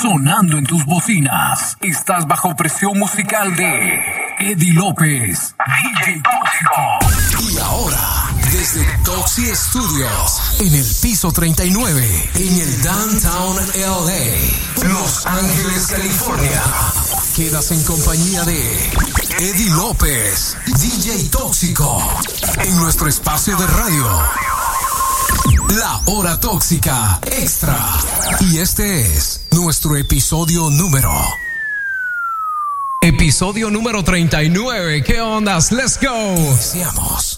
Sonando en tus bocinas. Estás bajo presión musical de Eddie López, DJ Tóxico. Y ahora, desde Toxi Studios, en el piso 39, en el Downtown LA, Los Ángeles, California. Quedas en compañía de Eddie López, DJ Tóxico, en nuestro espacio de radio. La hora tóxica extra. Y este es nuestro episodio número. Episodio número 39. ¿Qué ondas? Let's go. Iniciamos.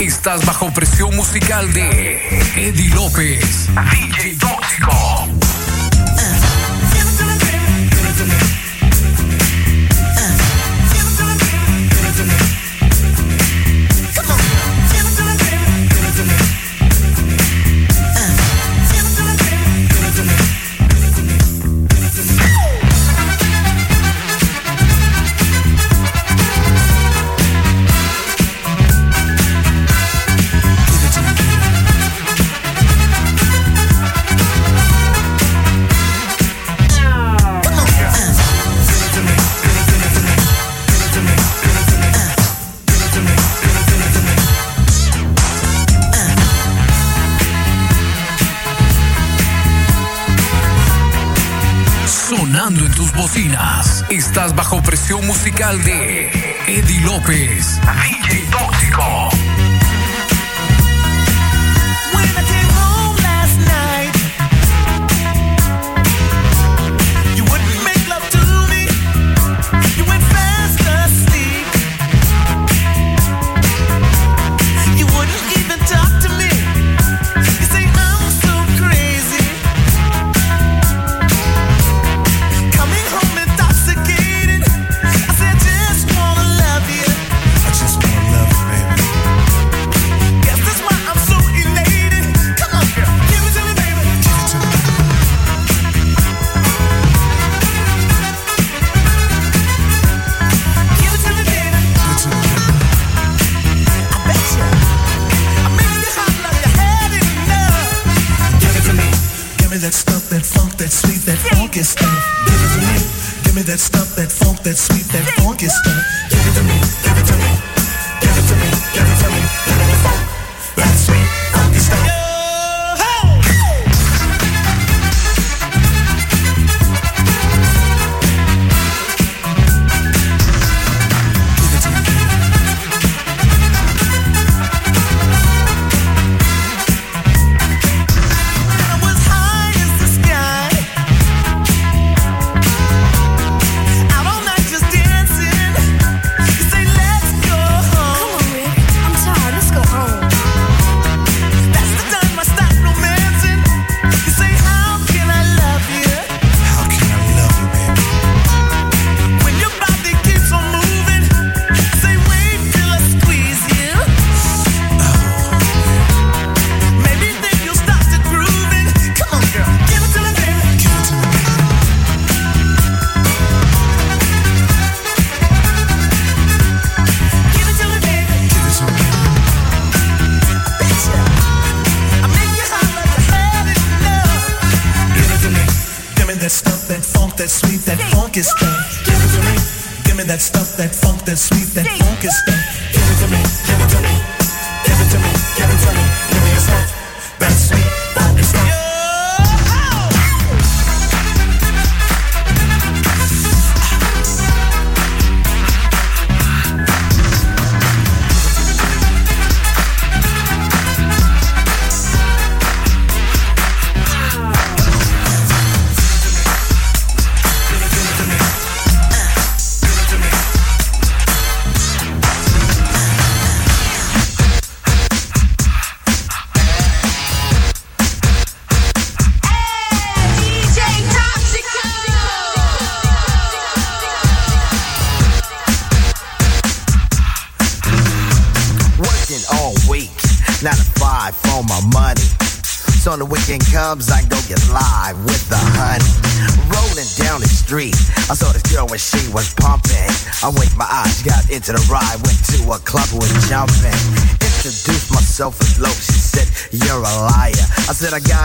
Estás bajo presión musical de Eddie López, DJ Tóxico. Musical de Eddie López,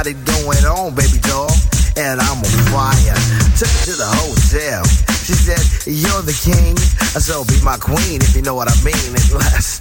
got it going on, baby doll. And I'm on fire. Took her to the hotel. She said, You're the king, I said, be my queen if you know what I mean. And let's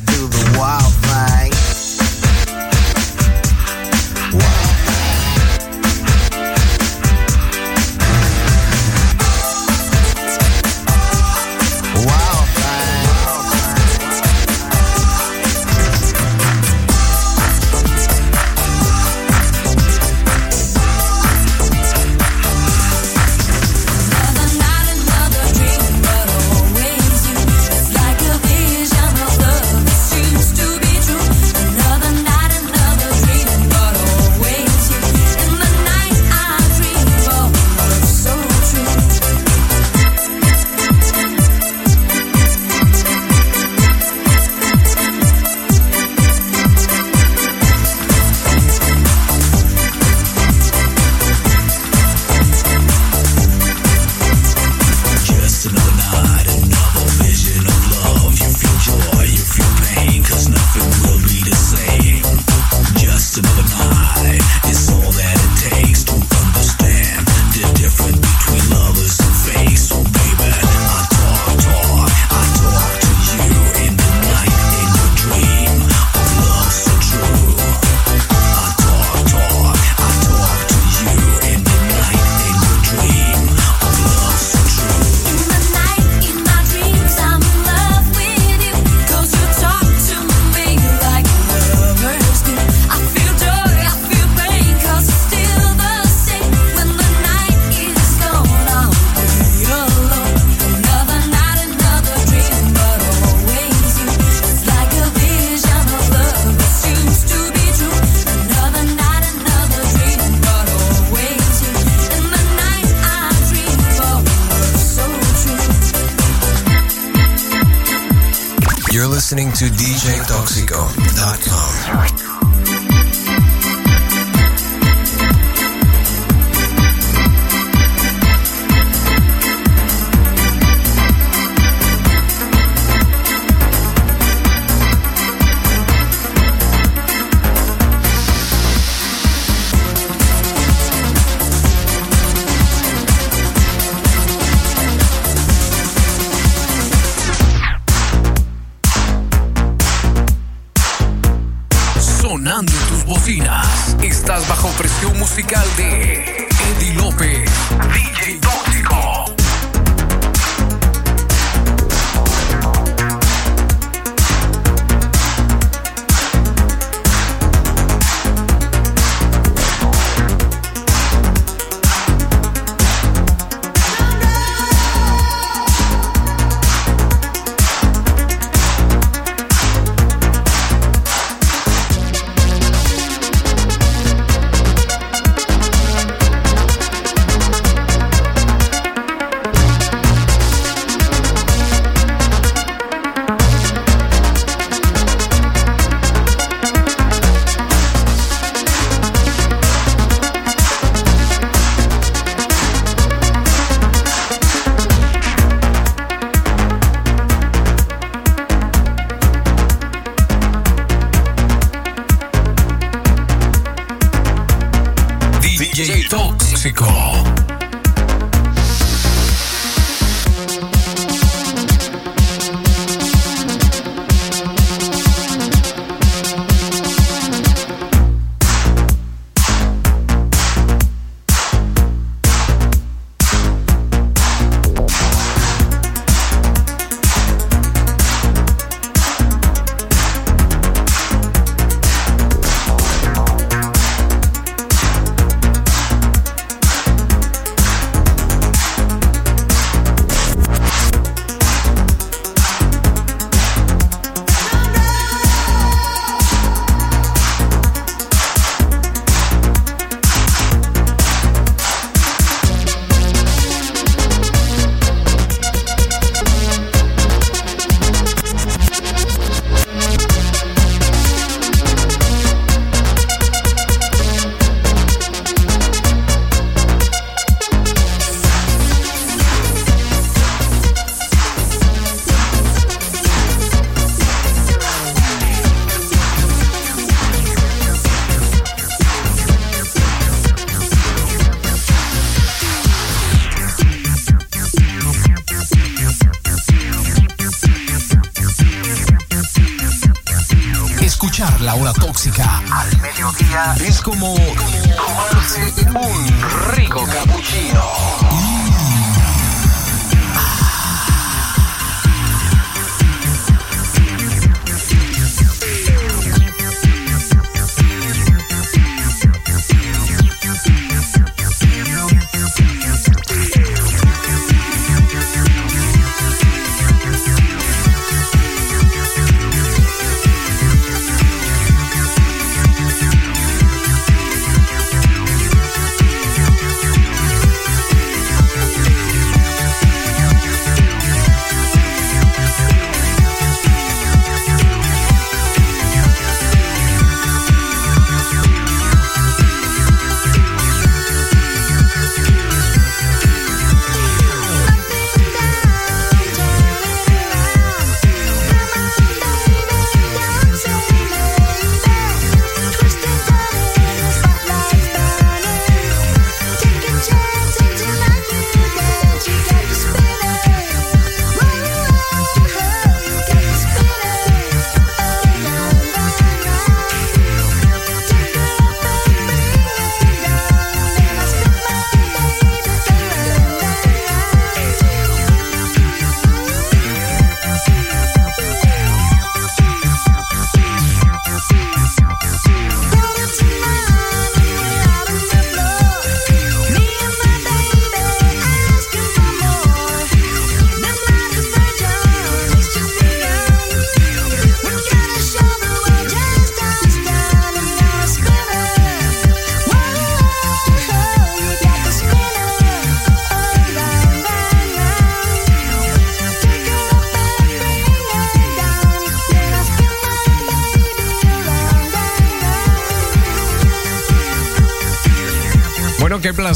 bajo presión musical de Eddie López, DJ.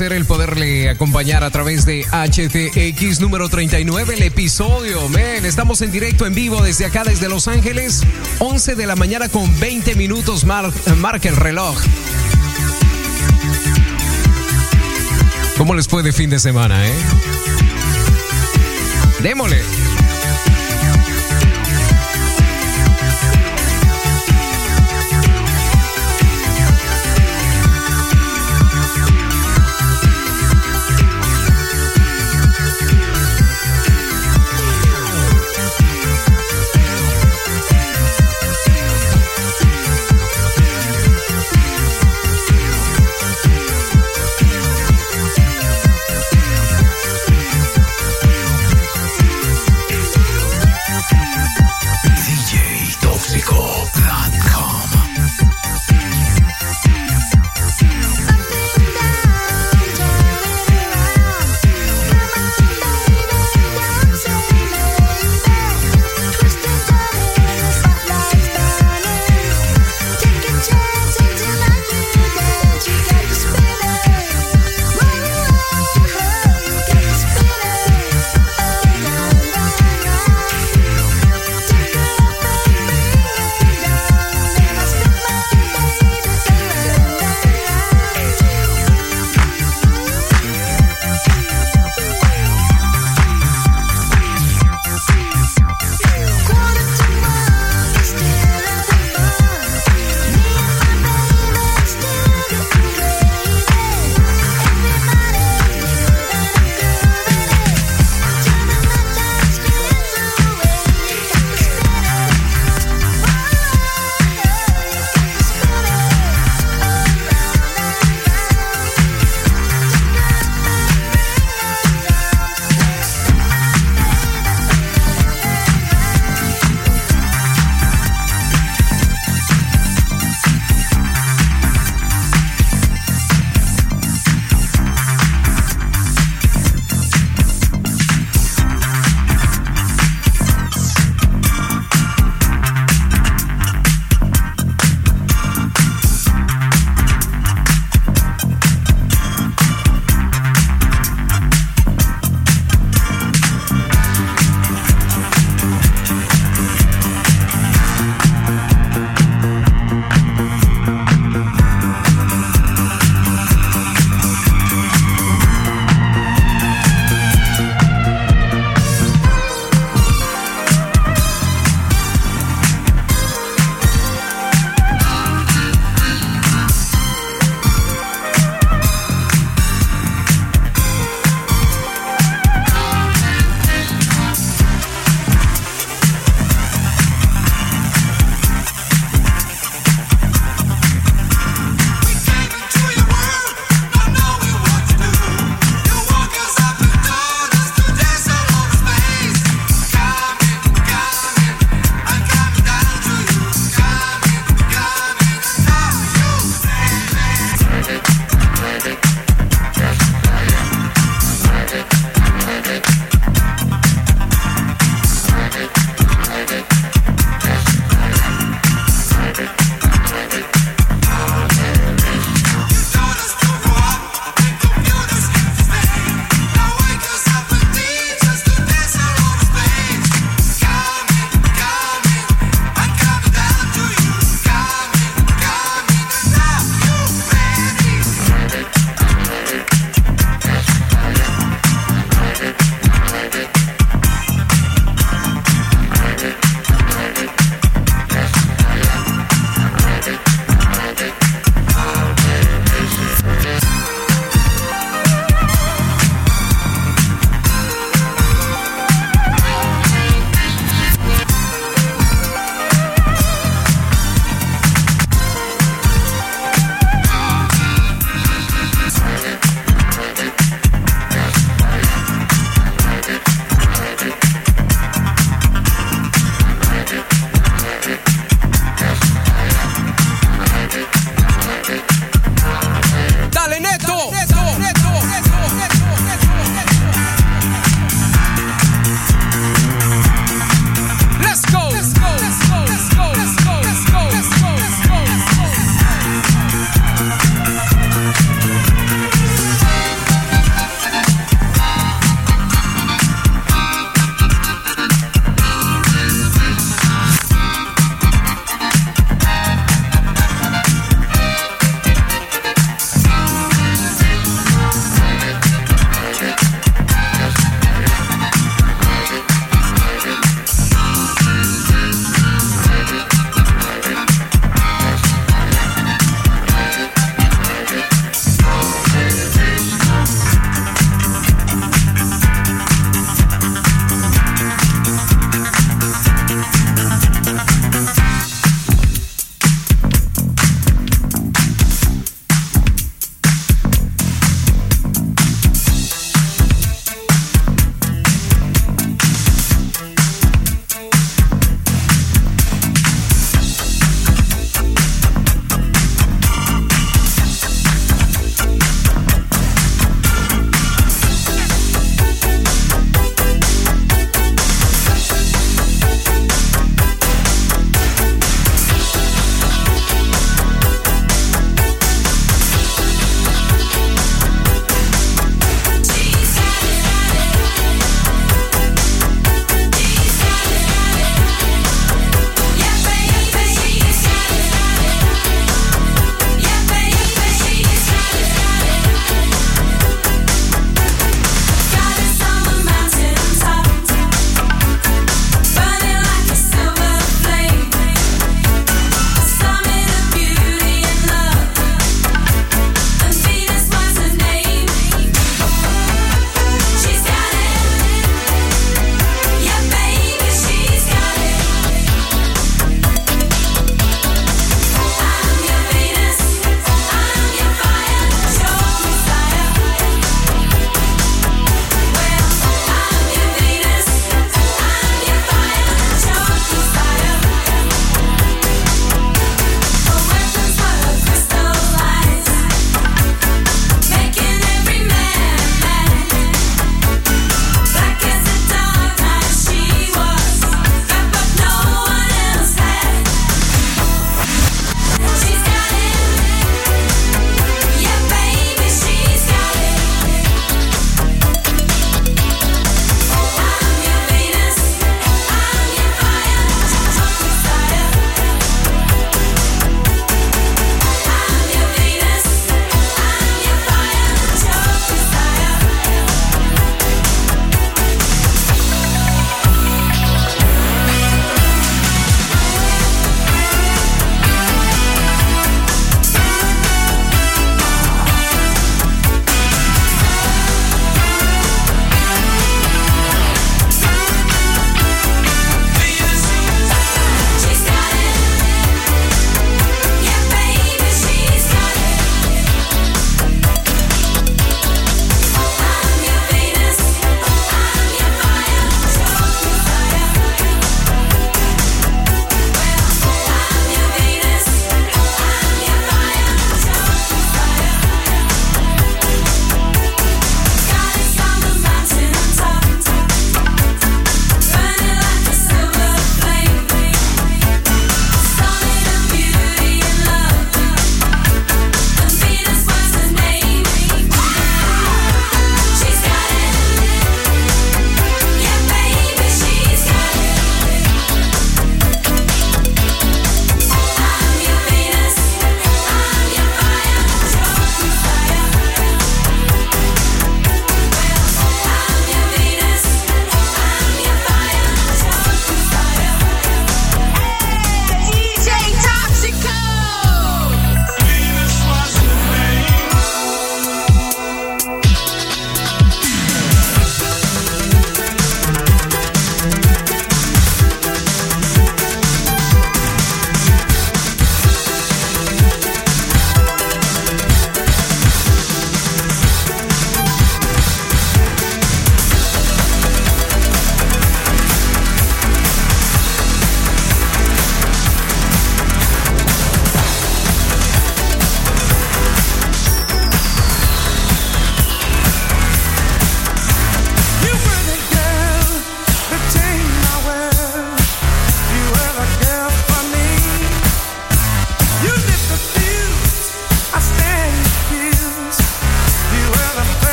Placer el poderle acompañar a través de HTX número 39, el episodio. Men, estamos en directo en vivo desde acá, desde Los Ángeles. 11 de la mañana con 20 minutos, mar- marca el reloj. ¿Cómo les fue de fin de semana, eh? Démosle.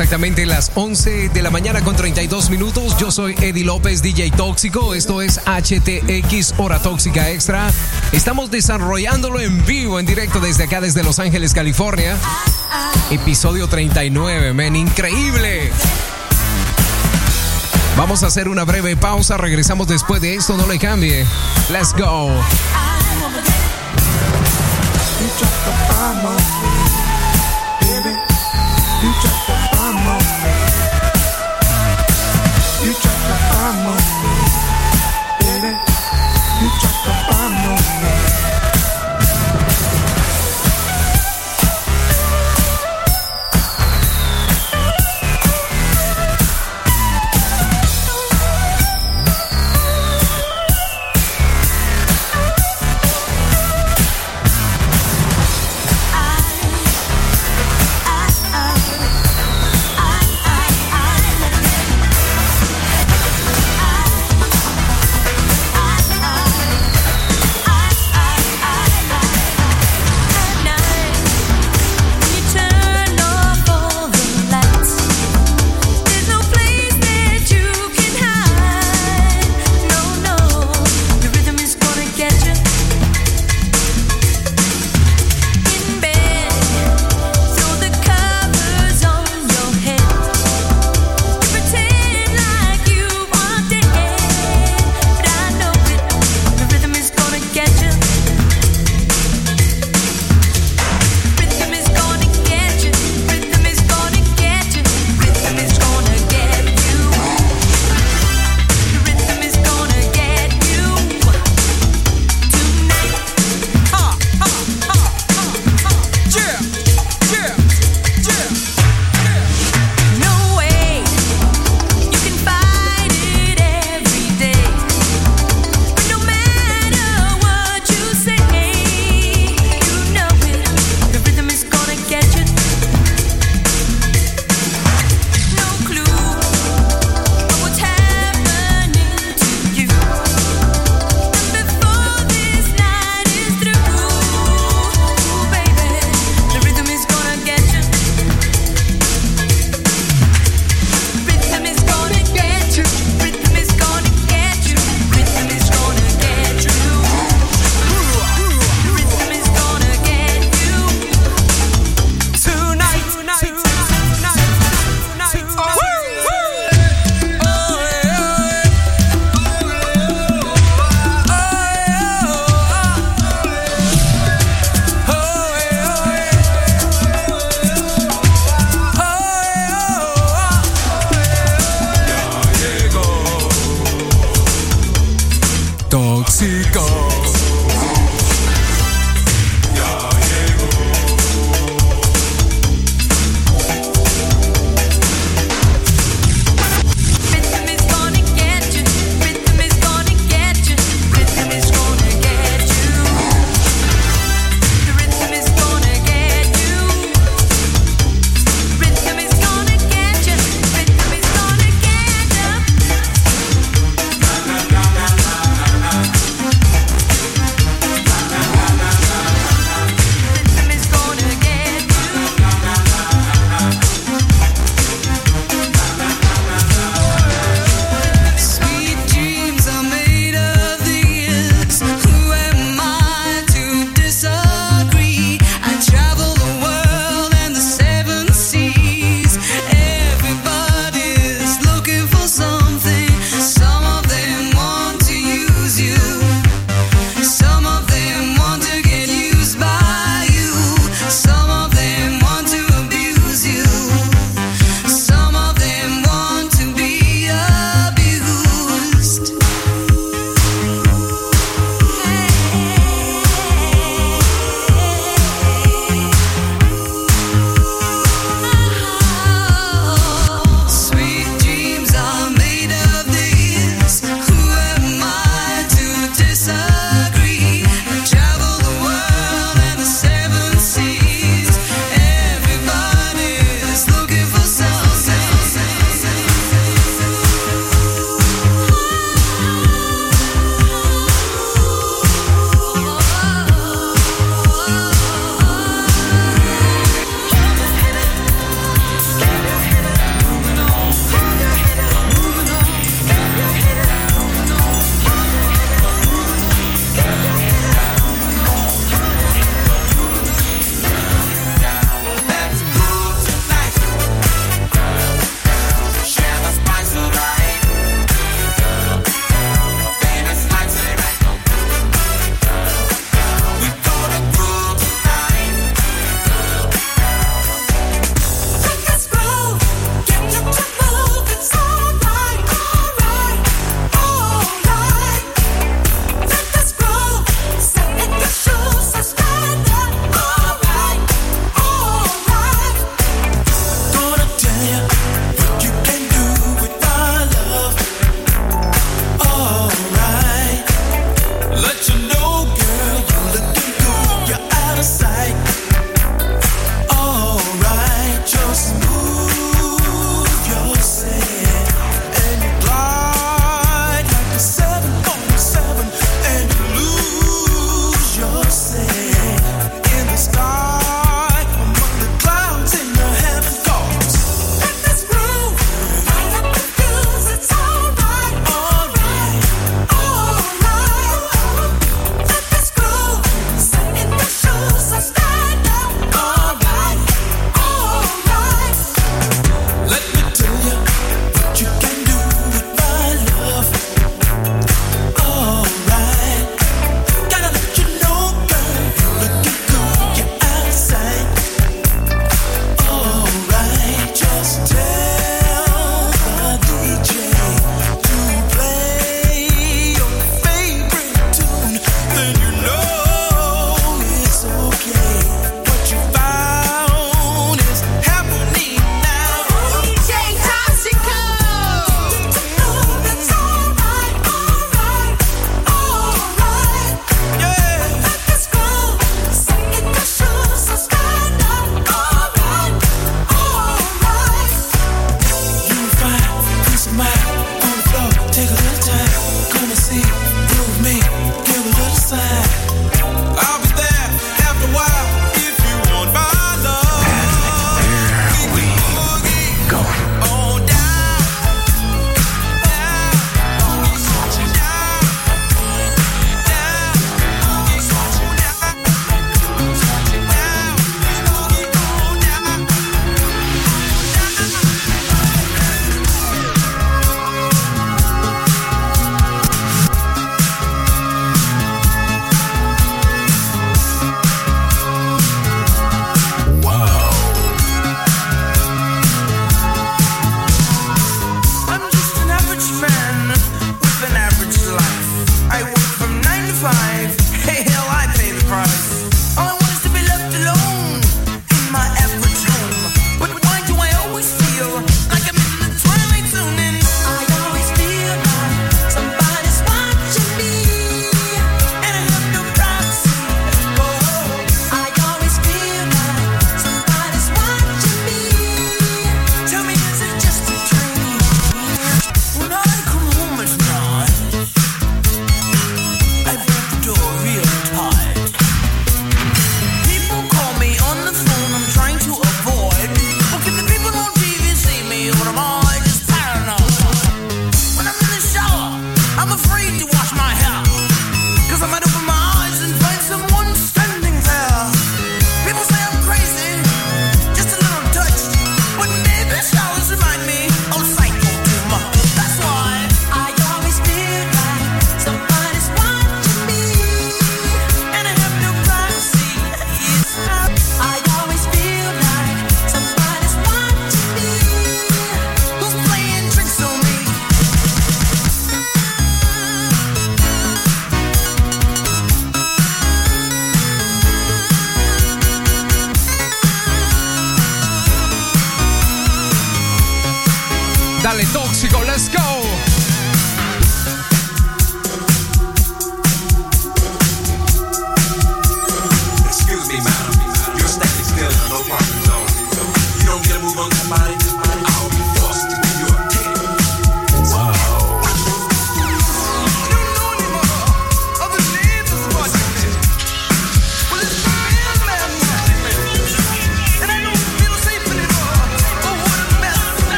exactamente las 11 de la mañana con 32 minutos. Yo soy Eddie López, DJ Tóxico. Esto es HTX Hora Tóxica Extra. Estamos desarrollándolo en vivo, en directo desde acá, desde Los Ángeles, California. Episodio 39, men, increíble. Vamos a hacer una breve pausa, regresamos después de esto, no le cambie. Let's go.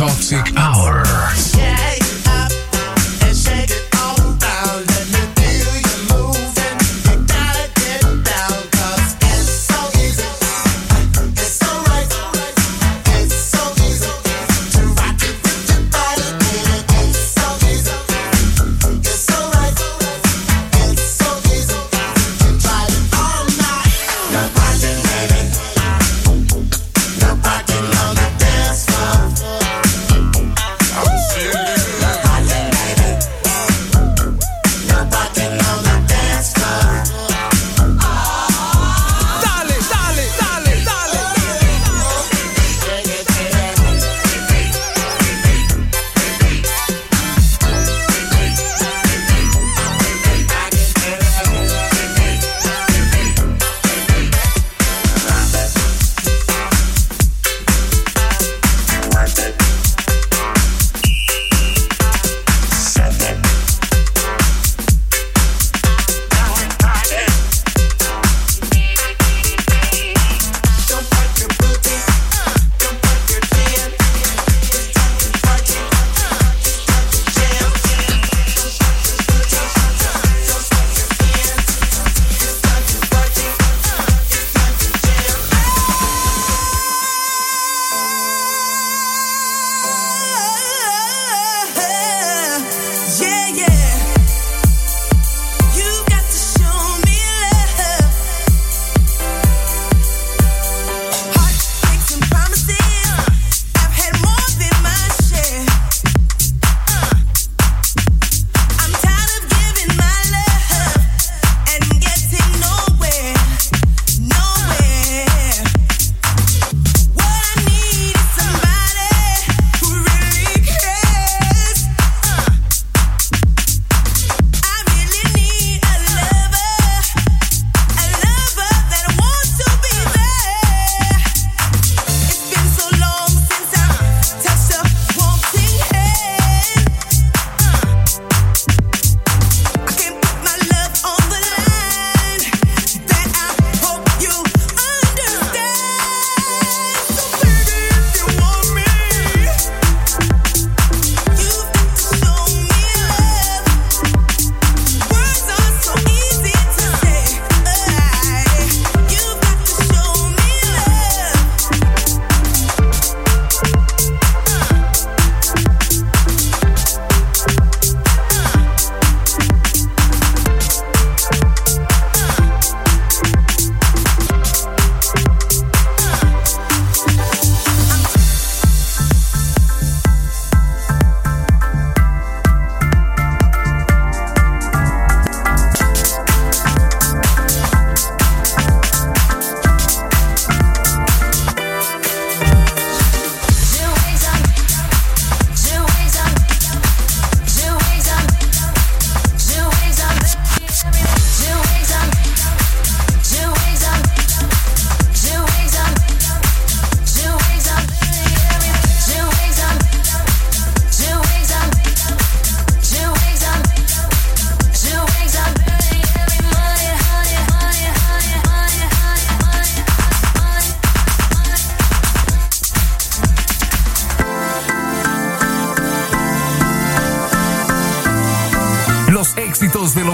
Toxic Hour.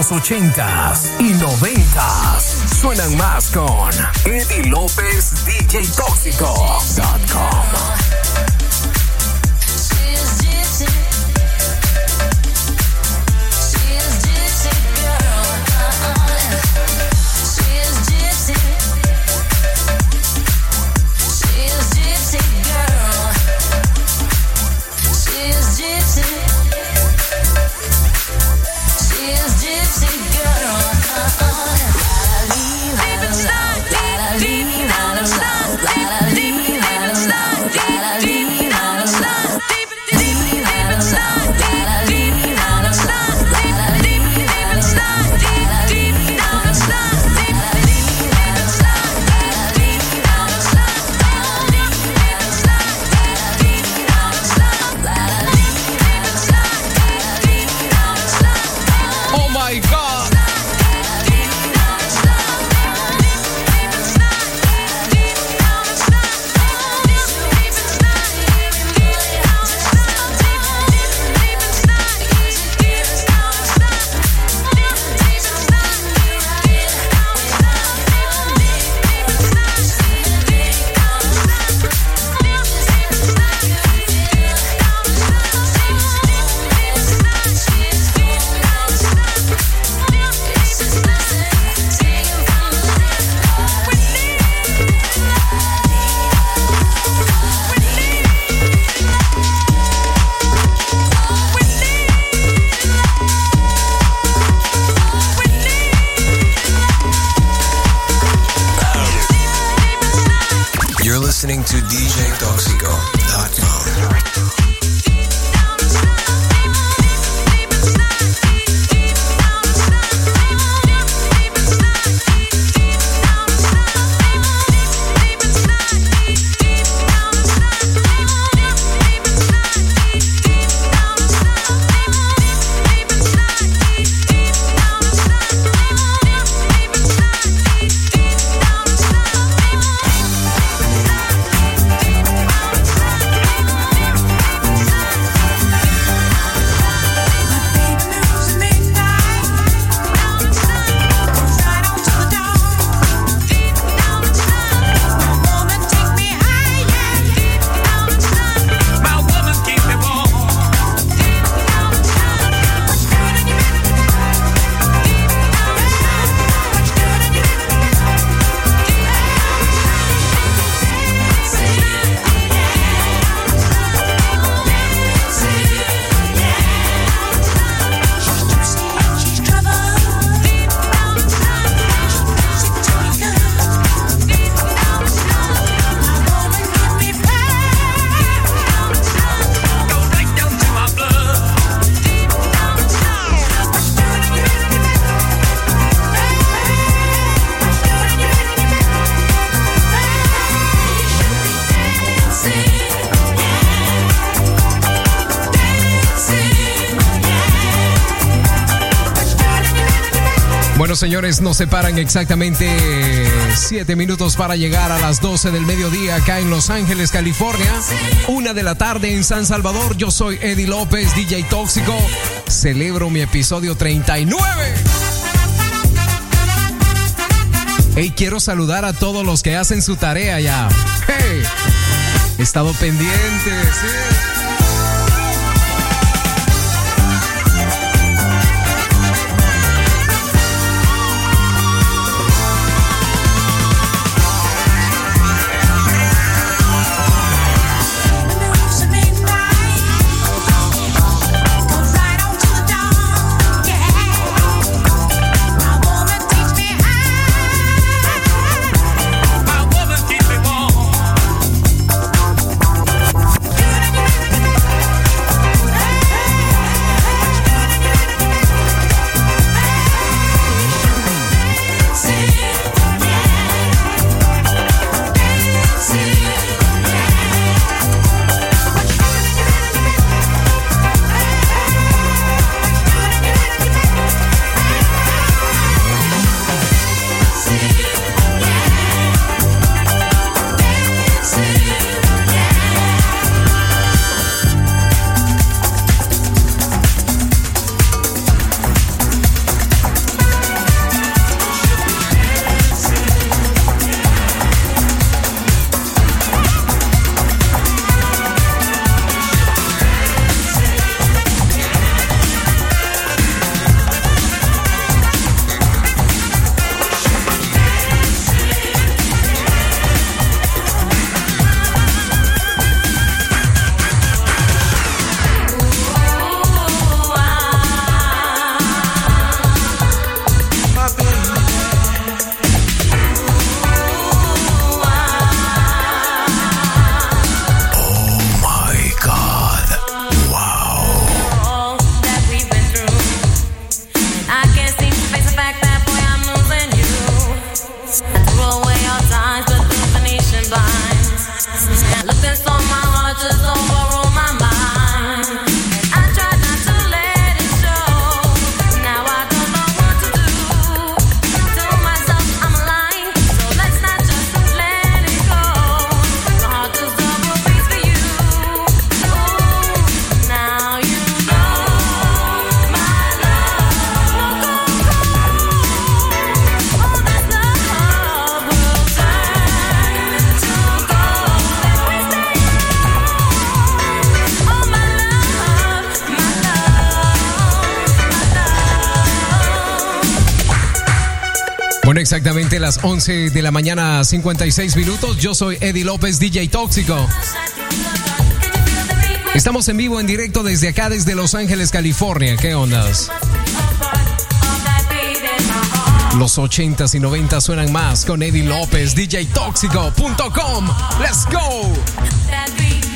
Los 80s y 90s suenan más con Eddie López DJ Tóxico.com. Bueno, señores, nos separan exactamente 7 minutos para llegar a las 12 del mediodía acá en Los Ángeles, California. Una de la tarde en San Salvador. Yo soy Eddie López, DJ Tóxico. Celebro mi episodio 39. Hey, quiero saludar a todos los que hacen su tarea ya. He estado pendiente. exactamente las 11 de la mañana, 56 minutos. Yo soy Eddie López, DJ Tóxico. Estamos en vivo, en directo desde acá, desde Los Ángeles, California. ¿Qué ondas? Los 80 y 90 suenan más con Eddie López, DJTóxico.com. ¡Let's go!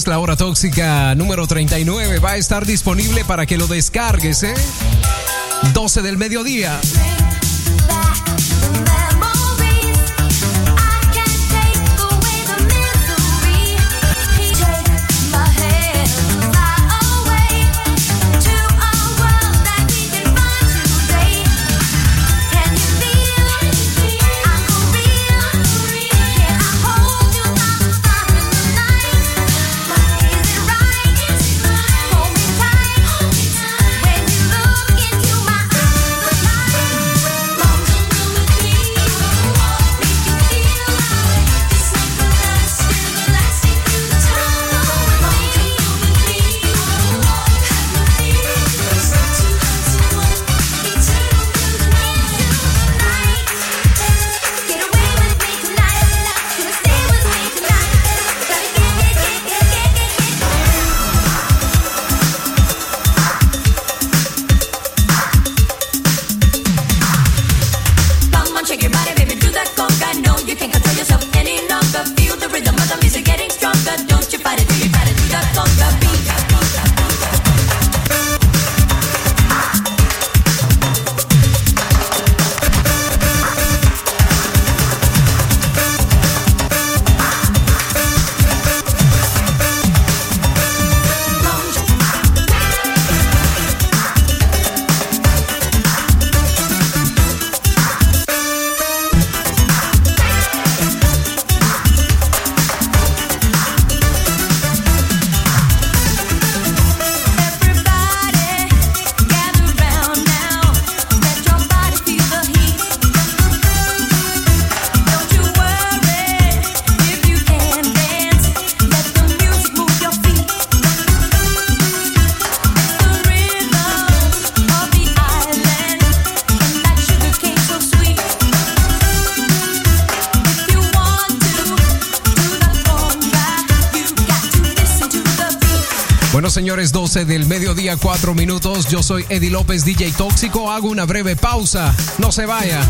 es La Hora Tóxica número 39. Va a estar disponible para que lo descargues, ¿eh? 12 del mediodía. Señores, 12 del mediodía, 4 minutos. Yo soy Eddie López, DJ Tóxico. Hago una breve pausa. No se vaya.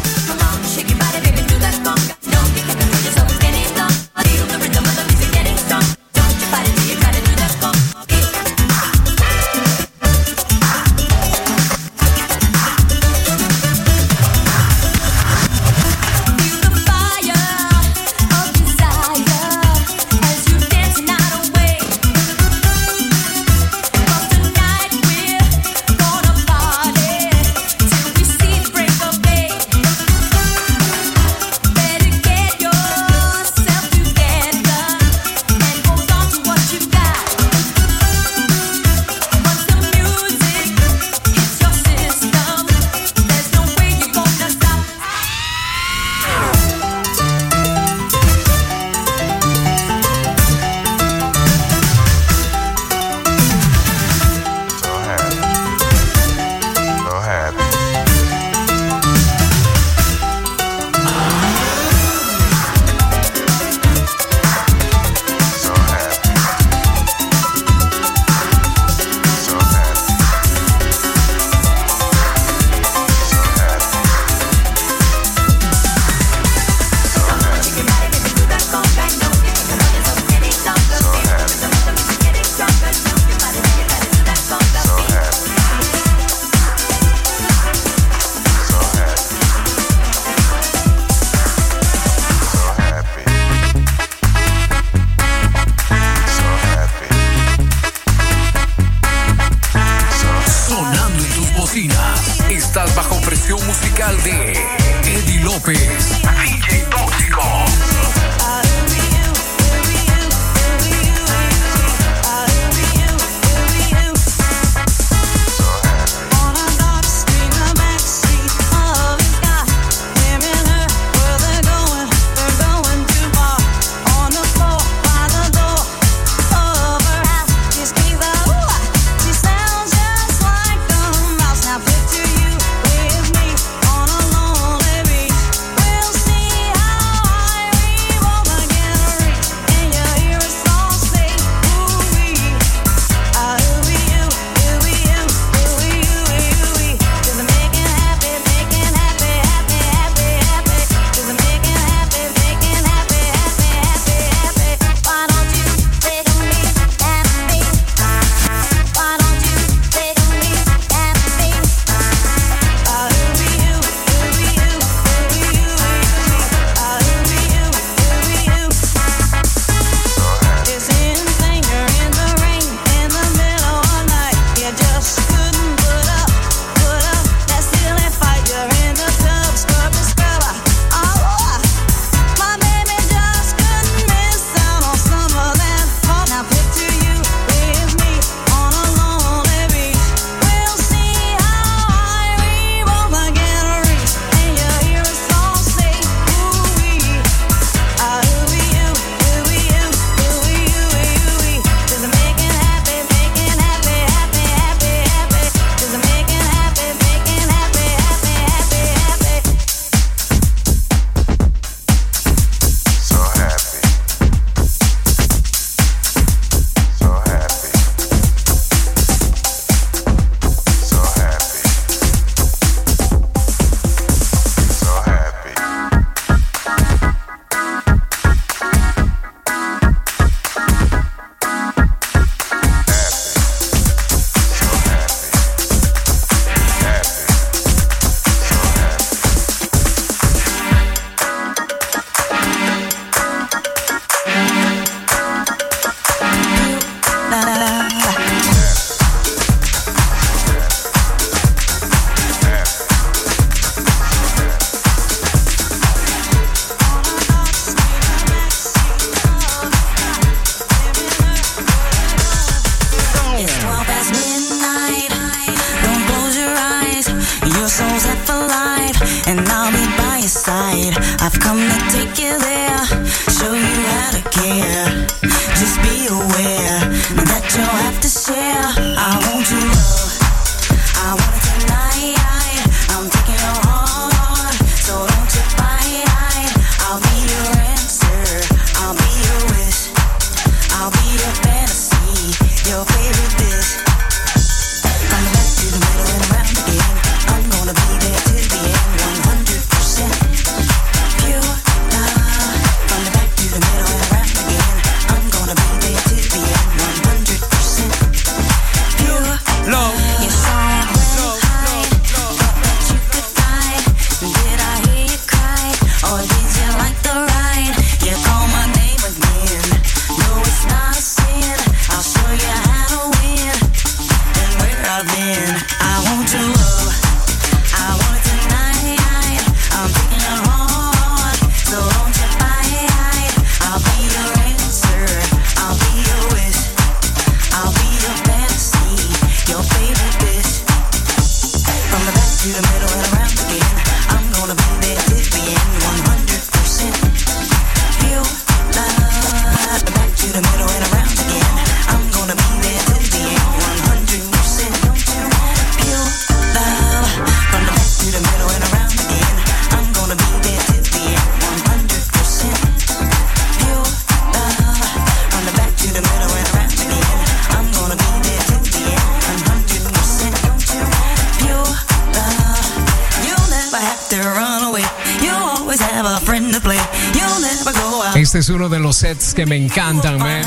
uno de los sets que me encantan, man.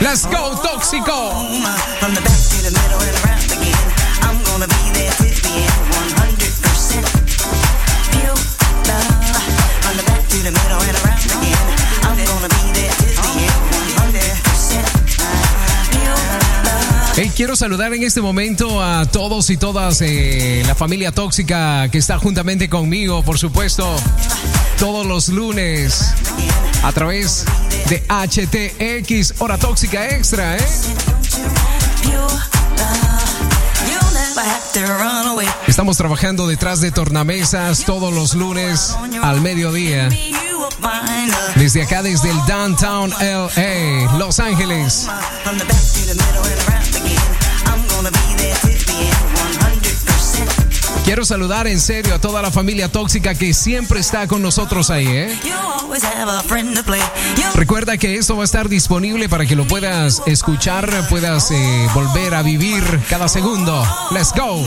Let's go, tóxico. Hey, quiero saludar en este momento a todos y todas eh, la familia tóxica que está juntamente conmigo, por supuesto todos los lunes a través de HTX, Hora Tóxica Extra, ¿eh? Estamos trabajando detrás de tornamesas todos los lunes al mediodía. Desde acá, desde el Downtown LA, Los Ángeles. Quiero saludar en serio a toda la familia tóxica que siempre está con nosotros ahí, ¿eh? Recuerda que esto va a estar disponible para que lo puedas escuchar, puedas eh, volver a vivir cada segundo. Let's go.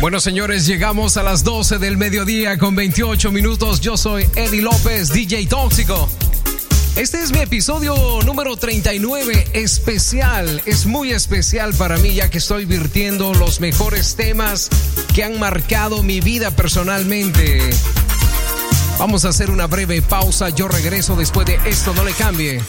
Bueno, señores, llegamos a las 12 del mediodía con 28 minutos. Yo soy Eddie López, DJ Tóxico. Este es mi episodio número 39, especial, es muy especial para mí ya que estoy virtiendo los mejores temas que han marcado mi vida personalmente. Vamos a hacer una breve pausa, yo regreso después de esto, no le cambie.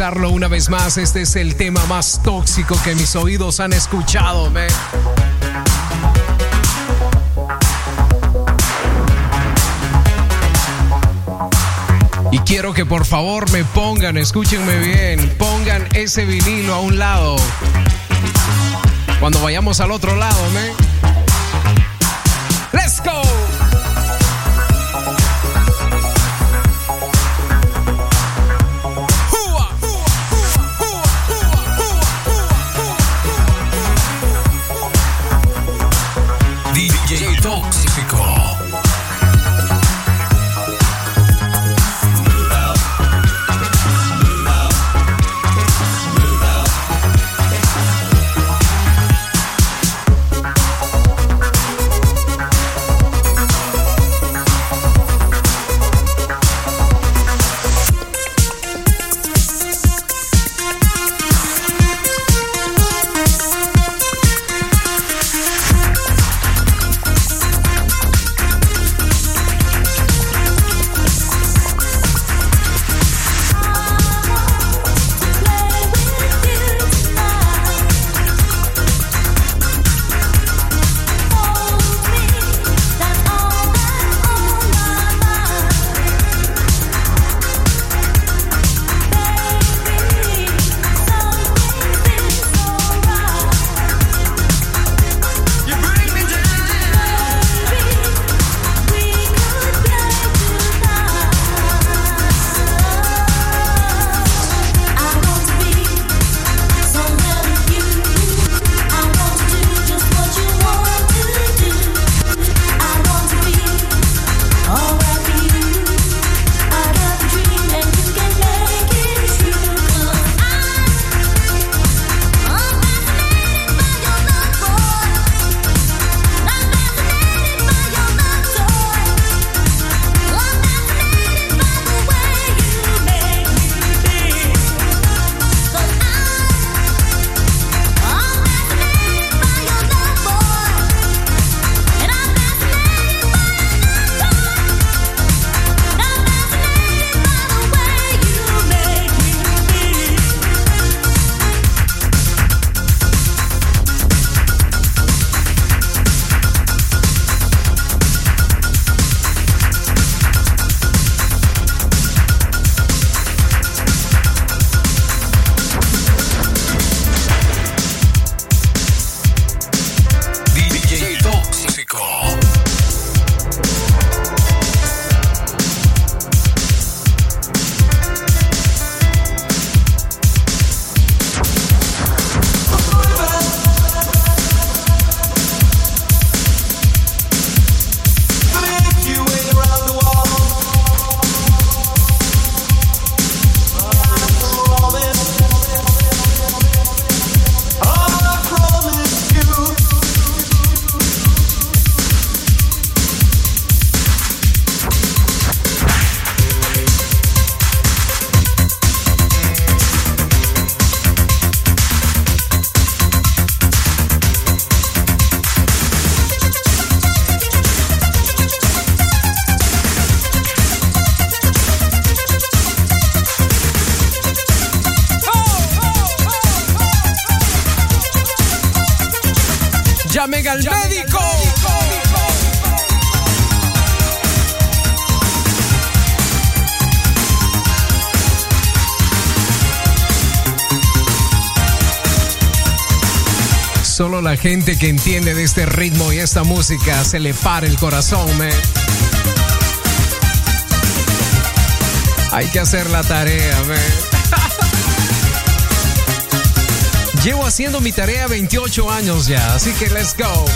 Una vez más, este es el tema más tóxico que mis oídos han escuchado, man. Y quiero que por favor me pongan, escúchenme bien, pongan ese vinilo a un lado. Cuando vayamos al otro lado, man. Gente que entiende de este ritmo y esta música se le para el corazón, man. Hay que hacer la tarea, man. Llevo haciendo mi tarea 28 años ya, así que let's go.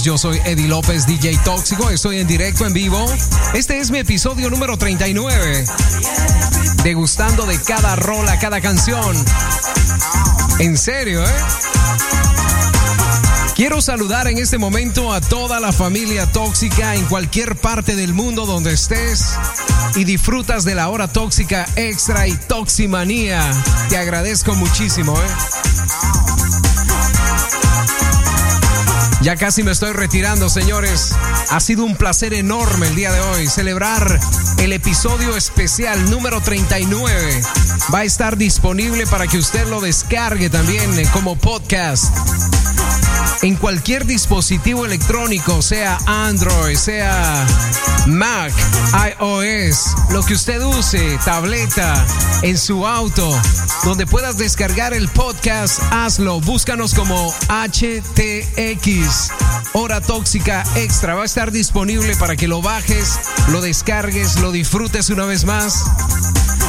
45 minutos. Yo soy Eddie López, DJ Tóxico. Estoy en directo, en vivo. Este es mi episodio número 39. Degustando de cada rola, cada canción. En serio, ¿eh? Quiero saludar en este momento a toda la familia tóxica en cualquier parte del mundo donde estés y disfrutas de la hora tóxica extra y toximanía. Te agradezco muchísimo, ¿eh? Ya casi me estoy retirando, señores. Ha sido un placer enorme el día de hoy celebrar el episodio especial número 39. Va a estar disponible para que usted lo descargue también eh, como podcast en cualquier dispositivo electrónico, sea Android, sea Mac, iOS, lo que usted use, tableta, en su auto, donde puedas descargar el podcast, hazlo. Búscanos como HTX, Hora Tóxica Extra. Va a estar disponible para que lo bajes, lo descargues, lo disfrutes una vez más.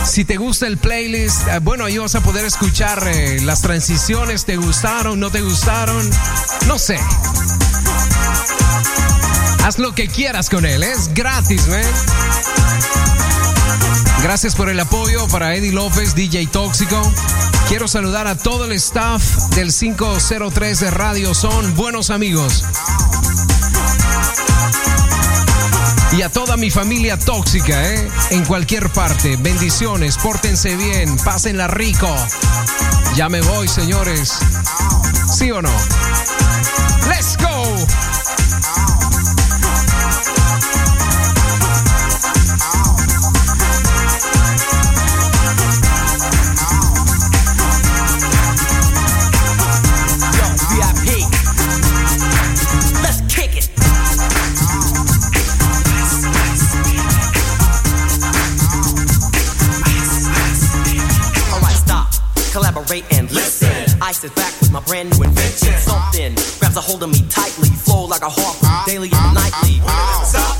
Si te gusta el playlist, eh, bueno, ahí vas a poder escuchar eh, las transiciones. ¿Te gustaron? ¿No te gustaron? No sé. Haz lo que quieras con él, es gratis, ¿eh? Gracias por el apoyo para Eddie López, DJ Tóxico. Quiero saludar a todo el staff del 503 de Radio Son, buenos amigos. Y a toda mi familia tóxica, ¿eh? En cualquier parte. Bendiciones, pórtense bien, pásenla rico. Ya me voy, señores. ¿Sí o no? ¡Let's go! Listen. I sit back with my brand new invention. Something grabs a hold of me tightly, flow like a hawk, ah, daily and ah, nightly.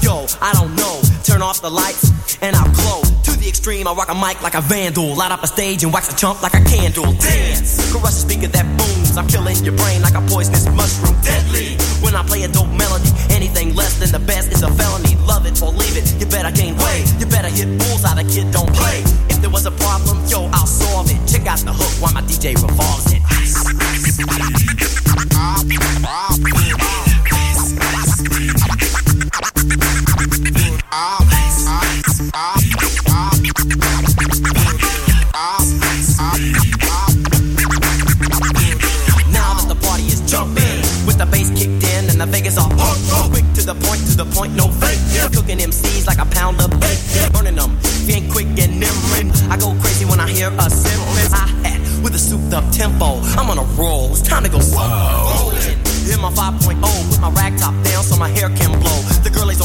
Yo, I don't know. Turn off the lights and I'll glow. To the extreme, I rock a mic like a vandal. Light up a stage and wax a chump like a candle. Dance, crush the speaker that booms. I'm killing your brain like a poisonous mushroom. Deadly. When I play a dope melody, anything less than the best is a felony. Love it or leave it. You better gain weight. You better hit bullseye. The kid don't play. If there was a problem, yo, I'll solve it. Check out the hook while my DJ revolves it. And the Vegas are. Quick to the point, to the point, no fake. Cooking MCs like a pound of bacon. Burning them, being quick and nimble. I go crazy when I hear a cymbal. I hat with a souped up tempo. I'm on a roll, it's time to go rolling. Hit my 5.0, put my rag top down so my hair can blow. The girl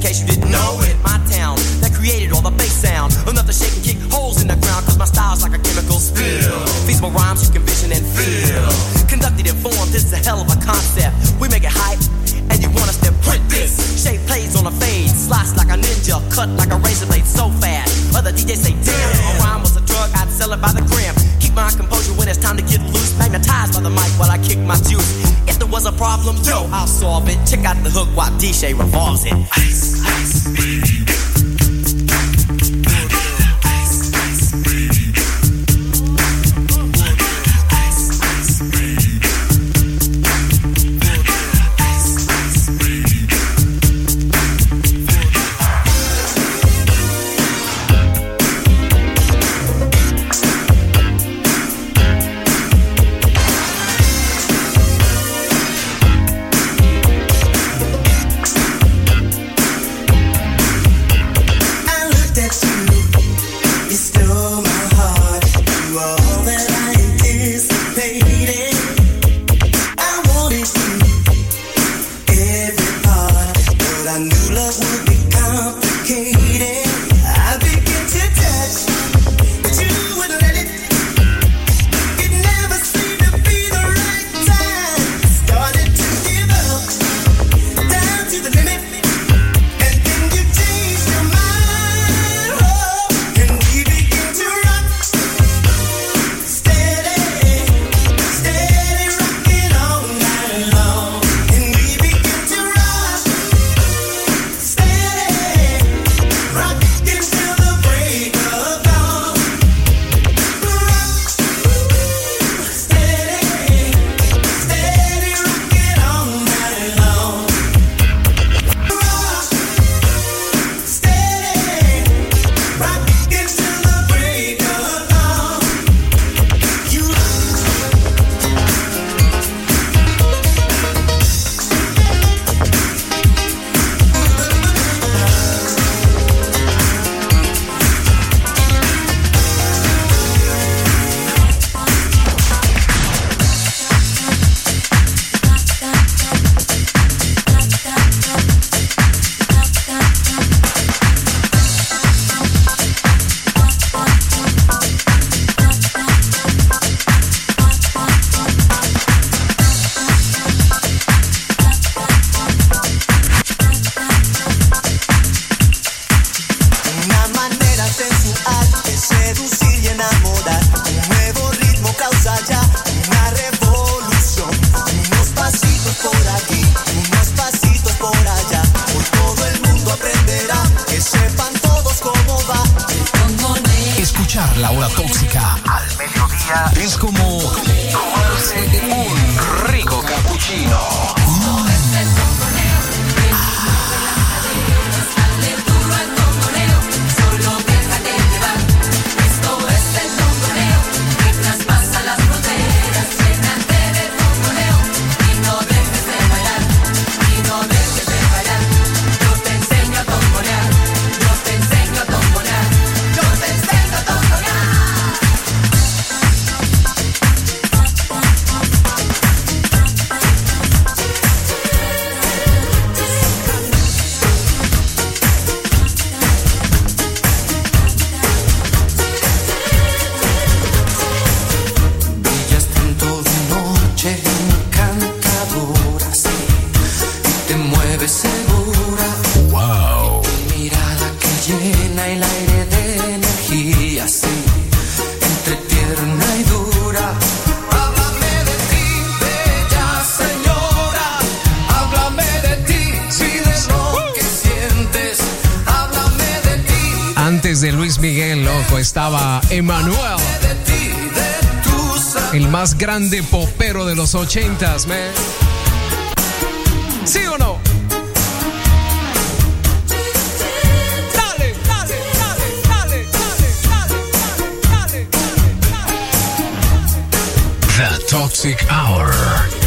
In case you didn't know it. My town that created all the bass sound. Enough to shake and kick holes in the ground, cause my style's like a chemical spill. Feasible rhymes you can vision and feel. Conducted in form, this is a hell of a concept. We make it hype, and you want us to print this. Shape plays on a fade, slice like a ninja, cut like a razor blade so fast. Other DJs say, damn, a rhyme was a drug, I'd sell it by the gram. Keep my composure when it's time to get loose. Magnetized by the mic while I kick my juice. Was a problem, yo, I'll solve it. Check out the hook while DJ revolves it. Ice, ice. Ya grande popero de los ochentas, man. ¿Sí o no? Toxic Hour.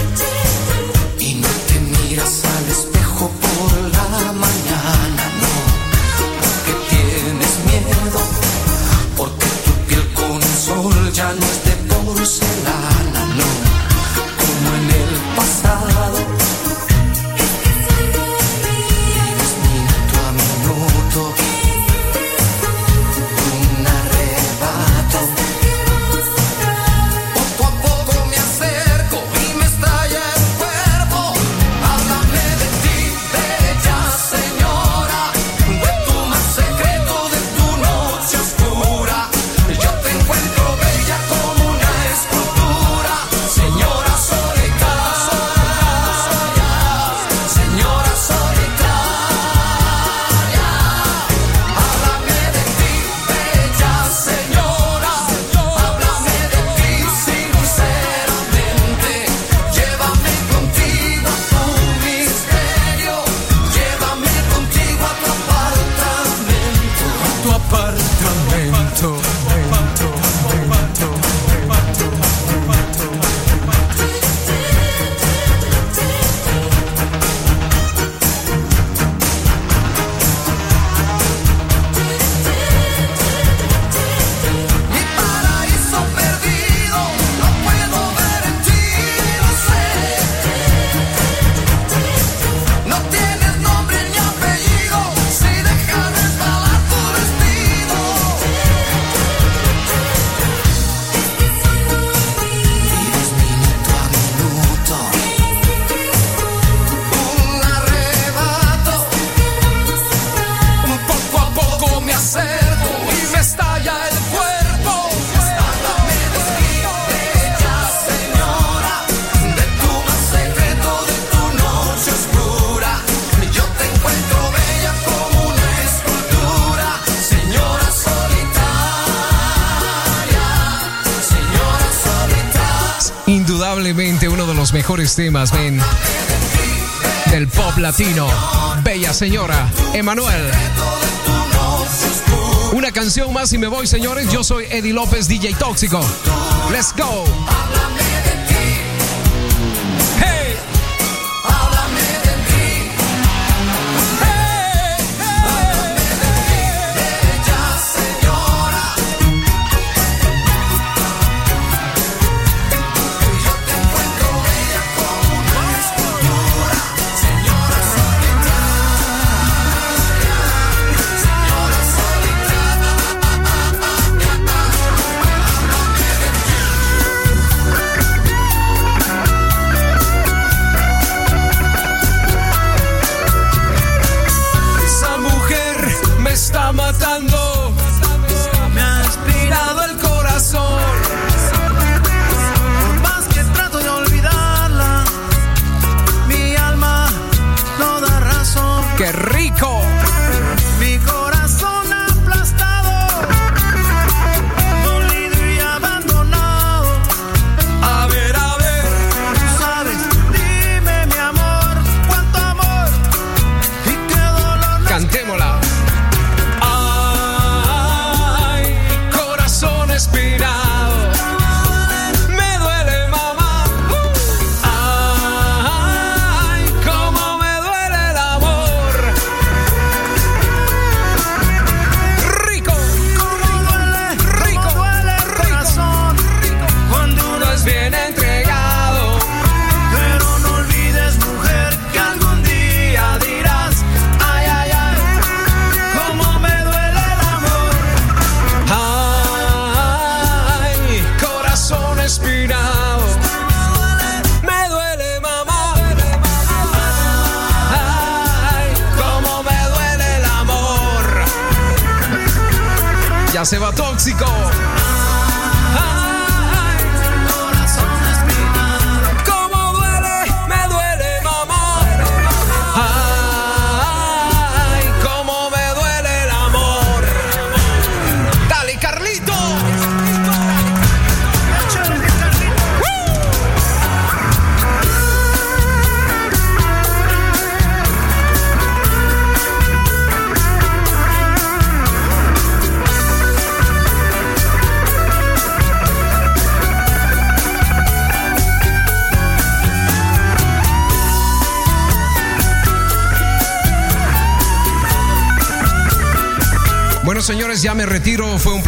mejores temas, men. Del pop latino. Bella señora, Emanuel. Una canción más y me voy, señores. Yo soy Eddie López, DJ Tóxico. Let's go. que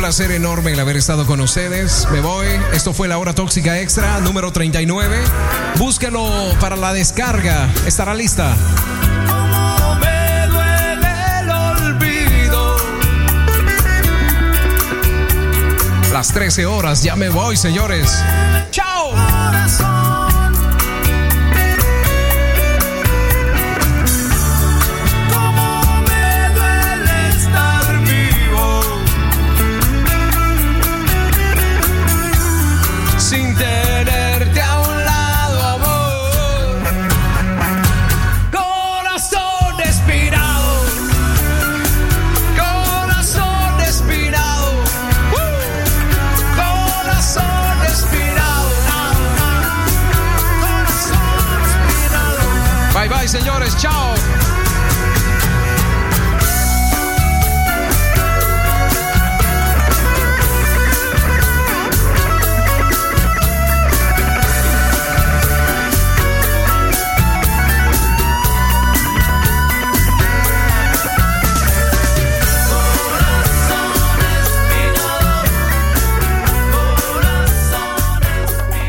placer enorme el haber estado con ustedes. Me voy. Esto fue la hora tóxica extra número 39. Búsquelo para la descarga. Estará lista. Las 13 horas. Ya me voy, señores. Señores. Chao.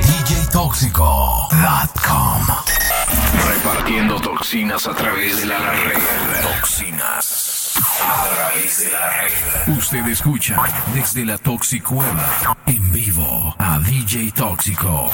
DJTóxico.com toxinas a través de la red. Toxinas a través de la red. Usted escucha desde la Toxicueva en vivo a DJ Tóxico.